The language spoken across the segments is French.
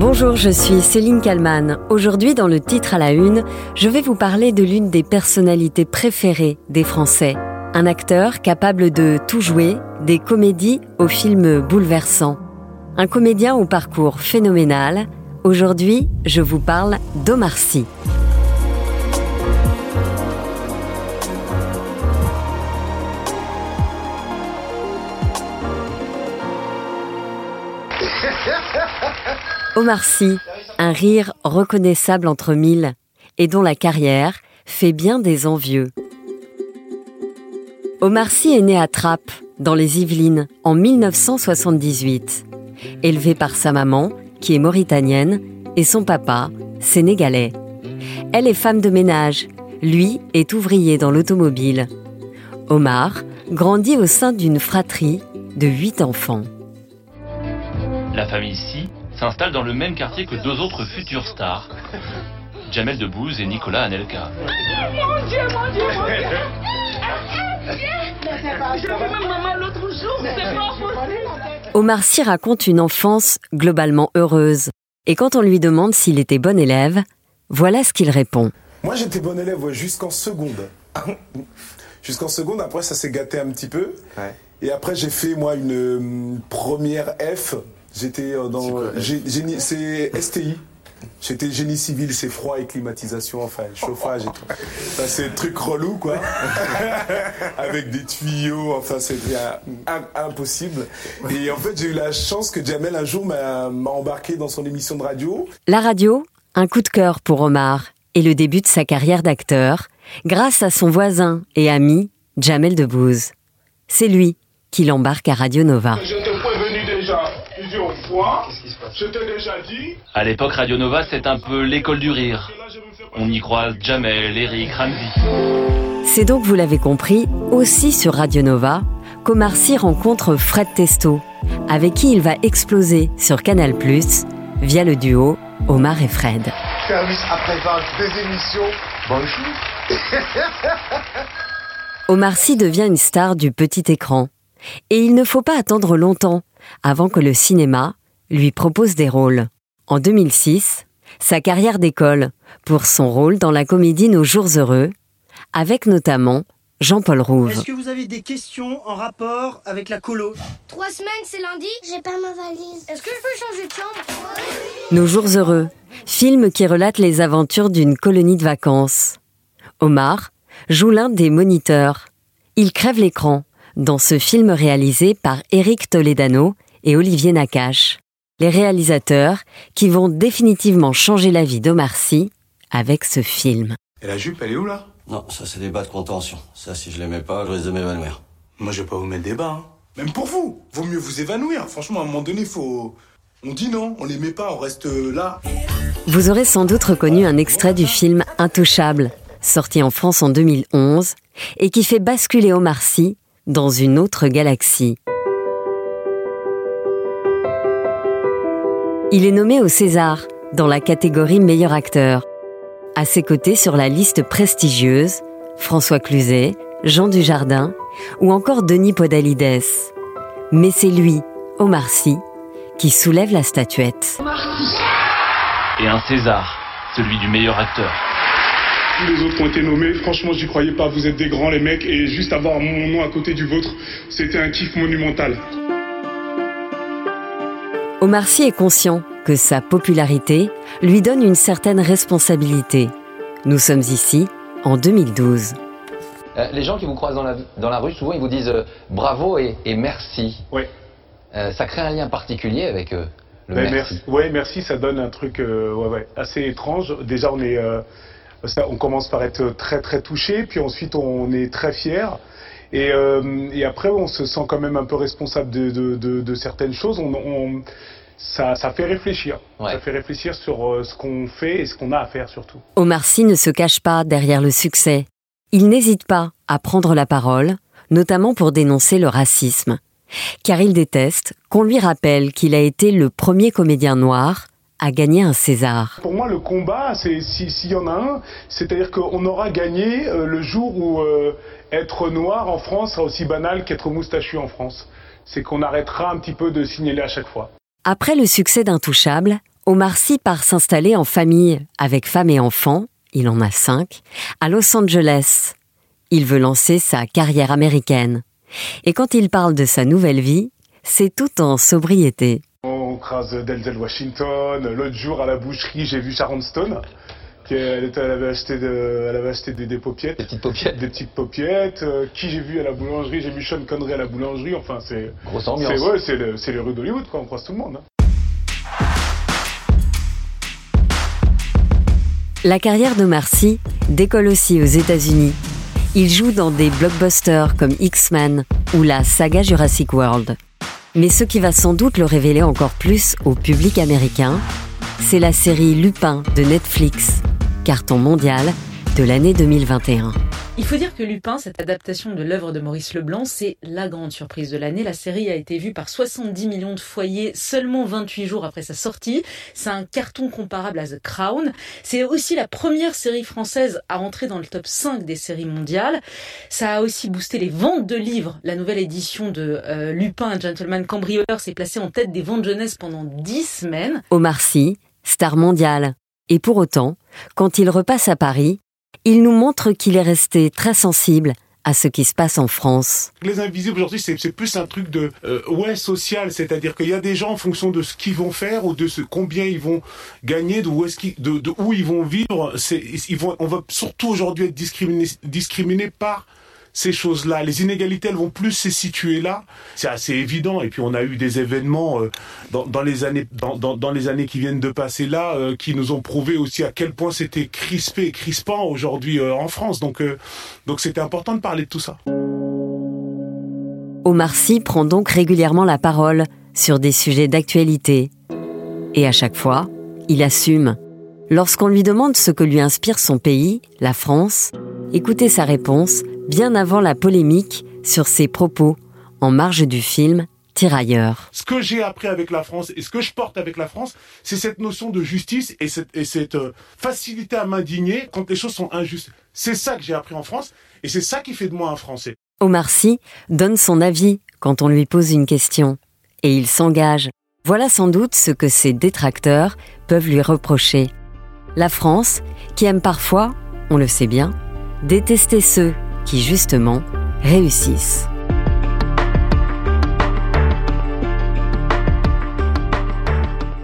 Bonjour, je suis Céline Kalman. Aujourd'hui, dans le titre à la une, je vais vous parler de l'une des personnalités préférées des Français. Un acteur capable de tout jouer, des comédies aux films bouleversants. Un comédien au parcours phénoménal. Aujourd'hui, je vous parle d'Omar Sy. Omar Sy, un rire reconnaissable entre mille et dont la carrière fait bien des envieux. Omar Sy est né à Trappes, dans les Yvelines, en 1978. Élevé par sa maman, qui est mauritanienne, et son papa, sénégalais. Elle est femme de ménage, lui est ouvrier dans l'automobile. Omar grandit au sein d'une fratrie de huit enfants. La famille Sy s'installe dans le même quartier que deux autres futurs stars, Jamel Debbouze et Nicolas Anelka. Mon Dieu, mon Dieu, mon Dieu J'ai vu ma maman l'autre jour, c'est pas possible Omar Sy raconte une enfance globalement heureuse. Et quand on lui demande s'il était bon élève, voilà ce qu'il répond. Moi j'étais bon élève ouais, jusqu'en seconde. jusqu'en seconde, après ça s'est gâté un petit peu. Ouais. Et après j'ai fait moi une euh, première F. J'étais euh, dans... C'est STI. J'étais génie civil, c'est froid et climatisation, enfin chauffage et tout. C'est le truc relou quoi. Avec des tuyaux, enfin c'était impossible. Et en fait j'ai eu la chance que Jamel un jour m'a embarqué dans son émission de radio. La radio, un coup de cœur pour Omar et le début de sa carrière d'acteur, grâce à son voisin et ami, Jamel Debbouze. C'est lui qui l'embarque à Radio Nova. Je déjà plusieurs fois. Je t'ai déjà dit. À l'époque, Radio Nova, c'est un peu l'école du rire. On y croise Jamel, Eric, Ramsey. C'est donc, vous l'avez compris, aussi sur Radio Nova, qu'Omar Sy rencontre Fred Testo, avec qui il va exploser sur Canal+, via le duo Omar et Fred. Service après-vente des émissions. Bonjour. Omar Sy devient une star du petit écran. Et il ne faut pas attendre longtemps avant que le cinéma lui propose des rôles. En 2006, sa carrière décolle pour son rôle dans la comédie Nos jours heureux, avec notamment Jean-Paul Rouve. Est-ce que vous avez des questions en rapport avec la colo? Trois semaines, c'est lundi? J'ai pas ma valise. Est-ce que je peux changer de chambre? Nos jours heureux, film qui relate les aventures d'une colonie de vacances. Omar joue l'un des moniteurs. Il crève l'écran dans ce film réalisé par Eric Toledano et Olivier Nakache, les réalisateurs qui vont définitivement changer la vie d'Omar Sy avec ce film. Et la jupe, elle est où là? Non, ça c'est des bas de contention. Ça, si je l'aimais pas, je risque de m'évanouir. Moi, je vais pas vous mettre des bas. Hein. Même pour vous. Vaut mieux vous évanouir. Franchement, à un moment donné, faut. On dit non, on les met pas, on reste euh, là. Vous aurez sans doute reconnu un extrait du film Intouchable, sorti en France en 2011, et qui fait basculer Omar Sy dans une autre galaxie. Il est nommé au César dans la catégorie meilleur acteur. À ses côtés sur la liste prestigieuse, François Cluzet, Jean Dujardin ou encore Denis Podalides. Mais c'est lui, Omar Sy, qui soulève la statuette. Et un César, celui du meilleur acteur. Tous les autres qui ont été nommés, franchement, j'y croyais pas. Vous êtes des grands, les mecs. Et juste avoir mon nom à côté du vôtre, c'était un kiff monumental. Omar Sy est conscient que sa popularité lui donne une certaine responsabilité. Nous sommes ici en 2012. Euh, les gens qui vous croisent dans la, dans la rue, souvent, ils vous disent euh, bravo et, et merci. Ouais. Euh, ça crée un lien particulier avec euh, le Ben, merci. merci. Ouais, merci, ça donne un truc euh, ouais, ouais, assez étrange. Déjà, on est, euh, ça- on commence par être très très touché, puis ensuite on est très fier. Et, euh, et après, on se sent quand même un peu responsable de, de, de- de certaines choses. On, on- ça, ça fait réfléchir. Ouais. Ça fait réfléchir sur euh, ce qu'on fait et ce qu'on a à faire surtout. Omar Sy ne se cache pas derrière le succès. Il n'hésite pas à prendre la parole, notamment pour dénoncer le racisme. Car il déteste qu'on lui rappelle qu'il a été le premier comédien noir à gagner un César. Pour moi, le combat, c'est si- s'il y en a un, c'est-à-dire qu'on aura gagné euh, le jour où euh, être noir en France sera aussi banal qu'être moustachu en France. C'est qu'on arrêtera un petit peu de signaler à chaque fois. Après le succès d'Intouchable, Omar Sy part s'installer en famille avec femme et enfants, il en a cinq, à Los Angeles. Il veut lancer sa carrière américaine. Et quand il parle de sa nouvelle vie, c'est tout en sobriété. On crase Denzel Washington. L'autre jour à la boucherie, j'ai vu Sharon Stone. Qui, elle, était- elle avait acheté, de- elle avait acheté des, des paupiettes. Des petites paupiettes. Des petites paupiettes. Euh, qui j'ai vu à la boulangerie? J'ai vu Sean Connery à la boulangerie. Enfin, c'est. Grosse ambiance. C'est ouais, c'est le- c'est les rues d'Hollywood, quoi. On croise tout le monde. hein. La carrière de Marcy décolle aussi aux États-Unis. Il joue dans des blockbusters comme X-Men ou la saga Jurassic World. Mais ce qui va sans doute le révéler encore plus au public américain, c'est la série Lupin de Netflix, carton mondial de l'année 2021. Il faut dire que Lupin, cette adaptation de l'œuvre de Maurice Leblanc, c'est la grande surprise de l'année. La série a été vue par 70 millions de foyers seulement 28 jours après sa sortie. C'est un carton comparable à The Crown. C'est aussi la première série française à entrer dans le top 5 des séries mondiales. Ça a aussi boosté les ventes de livres. La nouvelle édition de euh, Lupin, un gentleman cambrioleur, s'est placée en tête des ventes jeunesse pendant 10 semaines. Omar Sy, star mondial. Et pour autant, quand il repasse à Paris, il nous montre qu'il est resté très sensible à ce qui se passe en France. Les invisibles aujourd'hui, c'est plus un truc de euh, ouais social, c'est-à-dire qu'il y a des gens en fonction de ce qu'ils vont faire ou de combien ils vont gagner, de où ils vont vivre. On va surtout aujourd'hui être discriminé, discriminé par ces choses-là. Les inégalités, elles vont plus se situer là. C'est assez évident. Et puis on a eu des événements euh, dans, les années, dans, les années qui viennent de passer là, euh, qui nous ont prouvé aussi à quel point c'était crispé et crispant aujourd'hui euh, en France. Donc, donc c'était important de parler de tout ça. Omar Sy prend donc régulièrement la parole sur des sujets d'actualité. Et à chaque fois, il assume. Lorsqu'on lui demande ce que lui inspire son pays, la France, écoutez sa réponse bien avant la polémique sur ses propos en marge du film Tirailleurs. ce que j'ai appris avec la France et ce que je porte avec la France, c'est cette notion de justice et cette, et cette euh, facilité à m'indigner quand les choses sont injustes. C'est ça que j'ai appris en France et c'est ça qui fait de moi un Français. Omar Sy donne son avis quand on lui pose une question. Et il s'engage. Voilà sans doute ce que ses détracteurs peuvent lui reprocher. La France, qui aime parfois, on le sait bien, détester ceux qui, justement, réussissent.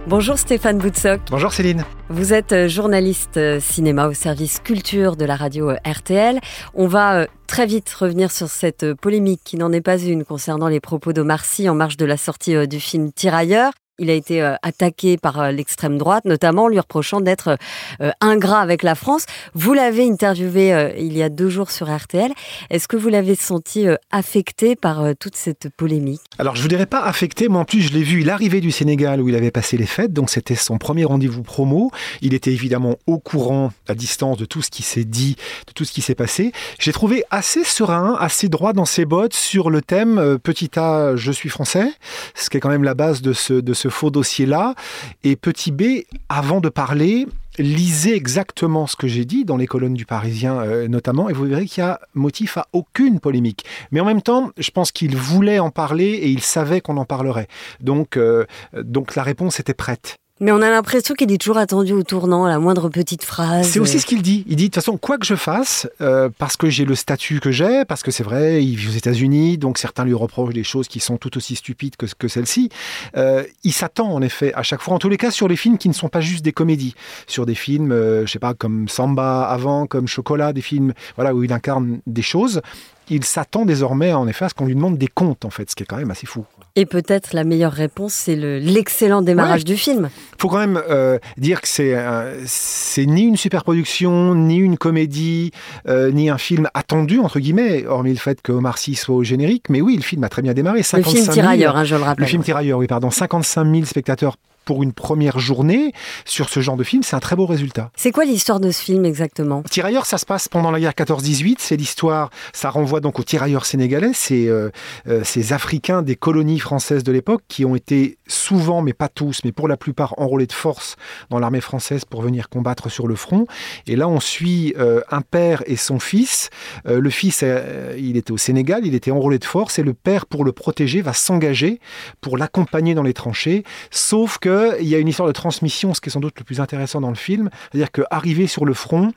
Bonjour Stéphane Boutsock. Bonjour Céline. Vous êtes euh, journaliste euh, cinéma au service culture de la radio euh, RTL. On va très vite revenir sur cette polémique qui n'en est pas une concernant les propos d'Omar Sy en marge de la sortie du film Tirailleurs. Il a été euh, attaqué par euh, l'extrême droite, notamment en lui reprochant d'être euh, ingrat avec la France. Vous l'avez interviewé il y a deux jours sur RTL. Est-ce que vous l'avez senti affecté par toute cette polémique? Alors je ne dirais pas affecté, moi en plus je l'ai vu, il du Sénégal où il avait passé les fêtes, donc c'était son premier rendez-vous promo. Il était évidemment au courant, à distance de tout ce qui s'est dit, de tout ce qui s'est passé. J'ai trouvé assez serein, assez droit dans ses bottes sur le thème Petit A, je suis français, ce qui est quand même la base de ce, de ce faux dossier-là. Et Petit B, avant de parler, lisez exactement ce que j'ai dit dans les colonnes du Parisien euh, notamment, et vous verrez qu'il y a motif à aucune polémique. Mais en même temps, je pense qu'il voulait en parler et il savait qu'on en parlerait. Donc, euh, donc la réponse était prête. Mais on a l'impression qu'il est toujours attendu au tournant, à la moindre petite phrase. C'est aussi ce qu'il dit. Il dit de toute façon, quoi que je fasse, euh, parce que j'ai le statut que j'ai, parce que c'est vrai, il vit aux États-Unis, donc certains lui reprochent des choses qui sont tout aussi stupides que, celle-ci. Euh, il s'attend en effet à chaque fois, en tous les cas, sur les films qui ne sont pas juste des comédies, sur des films, euh, je sais pas, comme Samba avant, comme Chocolat, des films, voilà, où il incarne des choses. Il s'attend désormais, en effet, à ce qu'on lui demande des comptes, en fait, ce qui est quand même assez fou. Et peut-être la meilleure réponse, c'est le- l'excellent démarrage Ouais. du film. faut quand même euh, dire que c'est euh, c'est ni une superproduction, ni une comédie, euh, ni un film attendu entre guillemets, hormis le fait que Omar Sy soit au générique. Mais oui, le film a très bien démarré. Le 55 film 000 Tirailleurs, hein, je le rappelle. Le film Tirailleurs, oui, pardon, 55 000 spectateurs pour une première journée sur ce genre de film, c'est un très beau résultat. C'est quoi l'histoire de ce film exactement? Tirailleurs, ça se passe pendant la guerre 14-18. C'est l'histoire, ça renvoie donc aux tirailleurs sénégalais, ces, euh, euh, ces Africains des colonies françaises de l'époque qui ont été souvent, mais pas tous, mais pour la plupart enrôlés de force dans l'armée française pour venir combattre sur le front. Et là, on suit euh, un père et son fils. Euh, le fils, euh, il était au Sénégal, il était enrôlé de force, et le père, pour le protéger, va s'engager pour l'accompagner dans les tranchées. Sauf que qu'il y a une histoire de transmission, ce qui est sans doute le plus intéressant dans le film. C'est-à-dire qu'arrivé sur le front,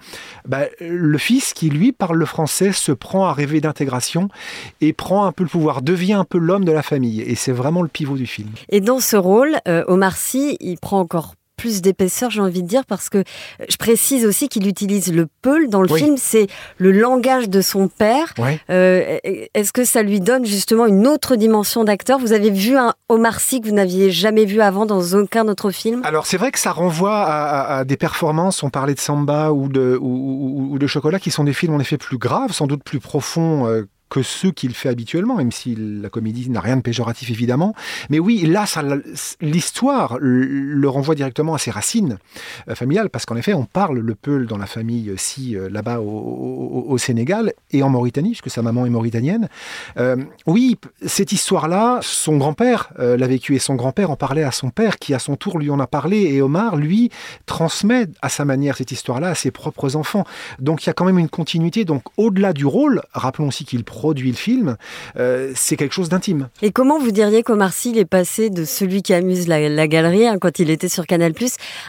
bah, le fils qui, lui, parle le français, se prend à rêver d'intégration et prend un peu le pouvoir, devient un peu l'homme de la famille. Et c'est vraiment le pivot du film. Et dans ce rôle, euh, Omar Sy, il prend encore plus d'épaisseur, j'ai envie de dire, parce que euh, je précise aussi qu'il utilise le peul dans le film, c'est le langage de son père. Euh, Est-ce que ça lui donne justement une autre dimension d'acteur? Vous avez vu un Omar Sy que vous n'aviez jamais vu avant dans aucun autre film? Alors c'est vrai que ça renvoie à, des performances, on parlait de Samba ou de, ou, de Chocolat, qui sont des films en effet plus graves, sans doute plus profonds. Euh, que ceux qu'il fait habituellement, même si la comédie n'a rien de péjoratif évidemment. Mais oui, là, l'histoire le renvoie directement à ses racines euh, familiales, parce qu'en effet, on parle le Peul dans la famille si euh, là-bas au, Sénégal et en Mauritanie, puisque sa maman est mauritanienne. Euh, oui, cette histoire-là, son grand-père l'a vécu et son grand-père en parlait à son père, qui à son tour lui en a parlé. Et Omar, lui, transmet à sa manière cette histoire-là à ses propres enfants. Donc il y a quand même une continuité. Donc au-delà du rôle, rappelons aussi qu'il produit le film, euh, c'est quelque chose d'intime. Et comment vous diriez qu'Omar Sy est passé de celui qui amuse la, galerie hein, quand il était sur Canal+,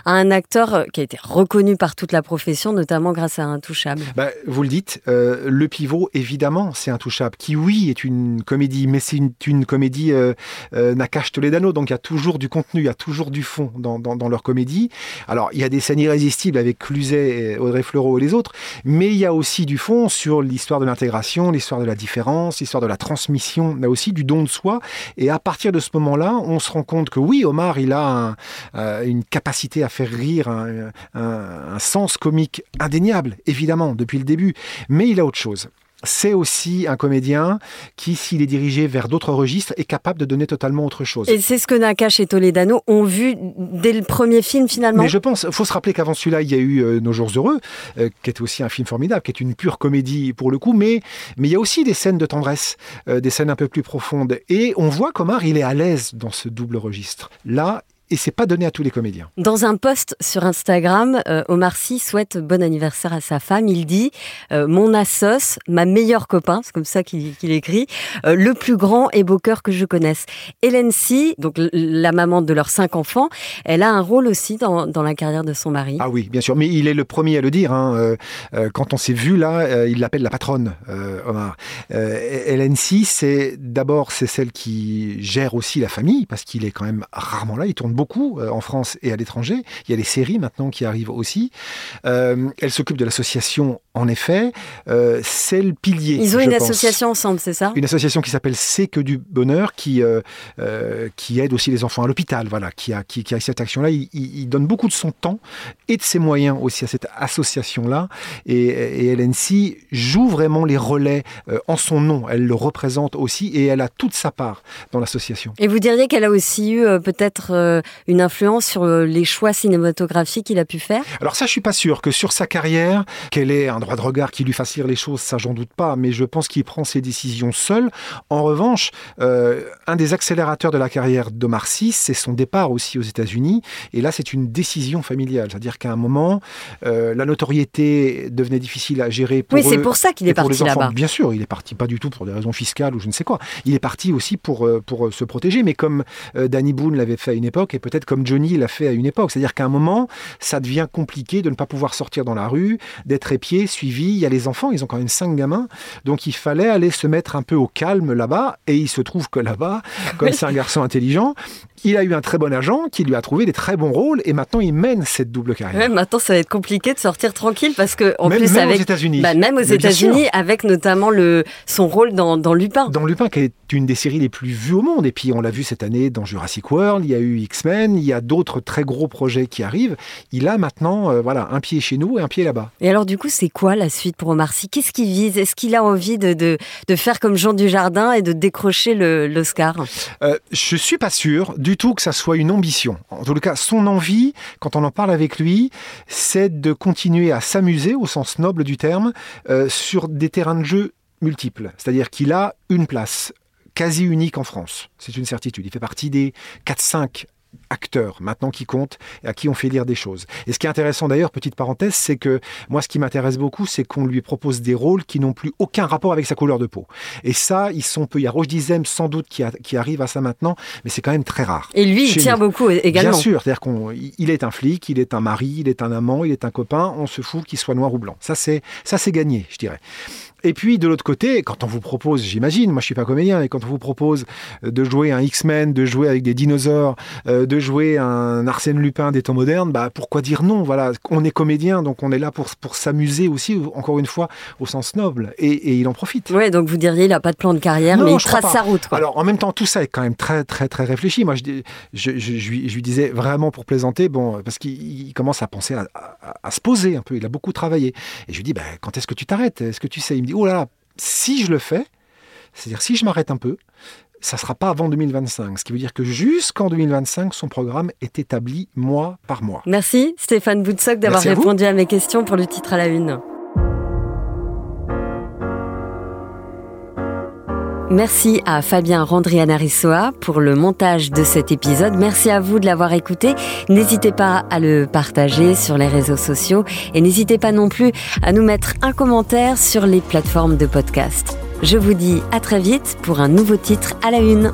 à un acteur euh, qui a été reconnu par toute la profession, notamment grâce à Intouchable? Bah, Vous le dites, euh, le pivot, évidemment, c'est Intouchable, qui oui est une comédie, mais c'est une, comédie euh, Nakash Toledano, donc il y a toujours du contenu, il y a toujours du fond dans, dans, leur comédie. Alors il y a des scènes irrésistibles avec Cluzet, Audrey Fleurot et les autres, mais il y a aussi du fond sur l'histoire de l'intégration, l'histoire de la différence, l'histoire de la transmission, mais aussi du don de soi. Et à partir de ce moment-là, on se rend compte que oui, Omar, il a euh, une capacité à faire rire, un sens comique indéniable, évidemment, depuis le début, mais il a autre chose c'est aussi un comédien qui, s'il est dirigé vers d'autres registres, est capable de donner totalement autre chose. Et c'est ce que Nakash et Toledano ont vu dès le premier film finalement Mais je pense, il faut se rappeler qu'avant celui-là, il y a eu euh, Nos jours heureux, euh, qui est aussi un film formidable, qui est une pure comédie pour le coup, mais, mais il y a aussi des scènes de tendresse, euh, des scènes un peu plus profondes. Et on voit qu'Omar, il est à l'aise dans ce double registre. Là, et c'est pas donné à tous les comédiens. Dans un post sur Instagram, euh, Omar Sy souhaite bon anniversaire à sa femme. Il dit euh, Mon assos, ma meilleure copain, c'est comme ça qu'il écrit, euh, le plus grand et beau cœur que je connaisse. Hélène Sy, donc la maman de leurs cinq enfants, elle a un rôle aussi dans, dans la carrière de son mari. Ah oui, bien sûr, mais il est le premier à le dire. Hein. quand on s'est vu là, il l'appelle la patronne, Omar. Hélène Sy, c'est d'abord c'est celle qui gère aussi la famille parce qu'il est quand même rarement là. Il tourne beaucoup euh, en France et à l'étranger. Il y a les séries maintenant qui arrivent aussi. Euh, elle s'occupe de l'association, en effet. Euh, c'est le pilier. Ils ont une association ensemble, c'est ça? Une association qui s'appelle C'est que du bonheur, qui, qui aide aussi les enfants à l'hôpital, voilà, qui a, qui, a cette action-là. Il, donne beaucoup de son temps et de ses moyens aussi à cette association-là. Et, et LNC joue vraiment les relais en son nom. Elle le représente aussi et elle a toute sa part dans l'association. Et vous diriez qu'elle a aussi eu peut-être une influence sur euh, les choix cinématographiques qu'il a pu faire? Alors ça, je suis pas sûr que sur sa carrière, qu'elle ait un droit de regard qui lui fasse lire les choses, ça j'en doute pas, mais je pense qu'il prend ses décisions seul. En revanche, euh, un des accélérateurs de la carrière d'Omar Sy, c'est son départ aussi aux États-Unis, et là c'est une décision familiale, c'est-à-dire qu'à un moment, euh, la notoriété devenait difficile à gérer pour Oui, c'est pour ça qu'il est parti là-bas. Bien sûr, il est parti pas du tout pour des raisons fiscales ou je ne sais quoi. Il est parti aussi pour, pour se protéger, mais comme Danny Boone l'avait fait à une époque, et peut-être comme Johnny l'a fait à une époque. C'est-à-dire qu'à un moment, ça devient compliqué de ne pas pouvoir sortir dans la rue, d'être épié, suivi. Il y a les enfants, ils ont quand même cinq gamins. Donc il fallait aller se mettre un peu au calme là-bas. Et il se trouve que là-bas, comme c'est un garçon intelligent, il a eu un très bon agent qui lui a trouvé des très bons rôles et maintenant il mène cette double carrière. maintenant ça va être compliqué de sortir tranquille parce que en même, plus même aux États-Unis, bah, même aux États-Unis avec notamment le son rôle dans, dans, Lupin. Dans Lupin qui est une des séries les plus vues au monde et puis on l'a vu cette année dans Jurassic World, il y a eu X-Men, il y a d'autres très gros projets qui arrivent. Il a maintenant euh, voilà un pied chez nous et un pied là-bas. Et alors du coup c'est quoi la suite pour Omar Sy Qu'est-ce qu'il vise? Est-ce qu'il a envie de, de, de, faire comme Jean Dujardin et de décrocher l'Oscar? Euh, Je suis pas sûr du tout que ça soit une ambition. En tout cas, son envie, quand on en parle avec lui, c'est de continuer à s'amuser, au sens noble du terme, euh, sur des terrains de jeu multiples. C'est-à-dire qu'il a une place quasi unique en France. C'est une certitude. Il fait partie des 4-5 acteurs maintenant qui comptent et à qui on fait lire des choses. Et ce qui est intéressant d'ailleurs, petite parenthèse, c'est que moi ce qui m'intéresse beaucoup, c'est qu'on lui propose des rôles qui n'ont plus aucun rapport avec sa couleur de peau. Et ça, ils sont peu. Il y a Roche Dizem sans doute qui, qui, arrive à ça maintenant, mais c'est quand même très rare. Et lui, il tient beaucoup également. Bien sûr, c'est-à-dire qu'il est un flic, il est un mari, il est un amant, il est un copain. On se fout qu'il soit noir ou blanc. Ça c'est ça c'est gagné, je dirais. Et puis de l'autre côté, quand on vous propose, j'imagine, moi je suis pas comédien, mais quand on vous propose de jouer un X-Men, de jouer avec des dinosaures, euh, de jouer un Arsène Lupin des temps modernes, bah pourquoi dire non? Voilà, on est comédien, donc on est là pour pour s'amuser aussi, encore une fois, au sens noble, et, il en profite. Ouais, donc vous diriez il a pas de plan de carrière, mais il trace sa route. Alors en même temps, tout ça est quand même très très très réfléchi. Moi, je, je, je, lui, disais vraiment pour plaisanter, bon, parce qu'il commence à penser à, à, se poser un peu. Il a beaucoup travaillé, et je lui dis, bah, quand est-ce que tu t'arrêtes? Est-ce que tu sais? Il me dit, oh là là, si je le fais, c'est-à-dire si je m'arrête un peu, ça ne sera pas avant 2025. Ce qui veut dire que jusqu'en 2025, son programme est établi mois par mois. Merci Stéphane Boutsock d'avoir répondu à mes questions pour le titre à la une. Merci à Fabien Randrianarissoa pour le montage de cet épisode. Merci à vous de l'avoir écouté. N'hésitez pas à le partager sur les réseaux sociaux et n'hésitez pas non plus à nous mettre un commentaire sur les plateformes de podcast. Je vous dis à très vite pour un nouveau titre à la une.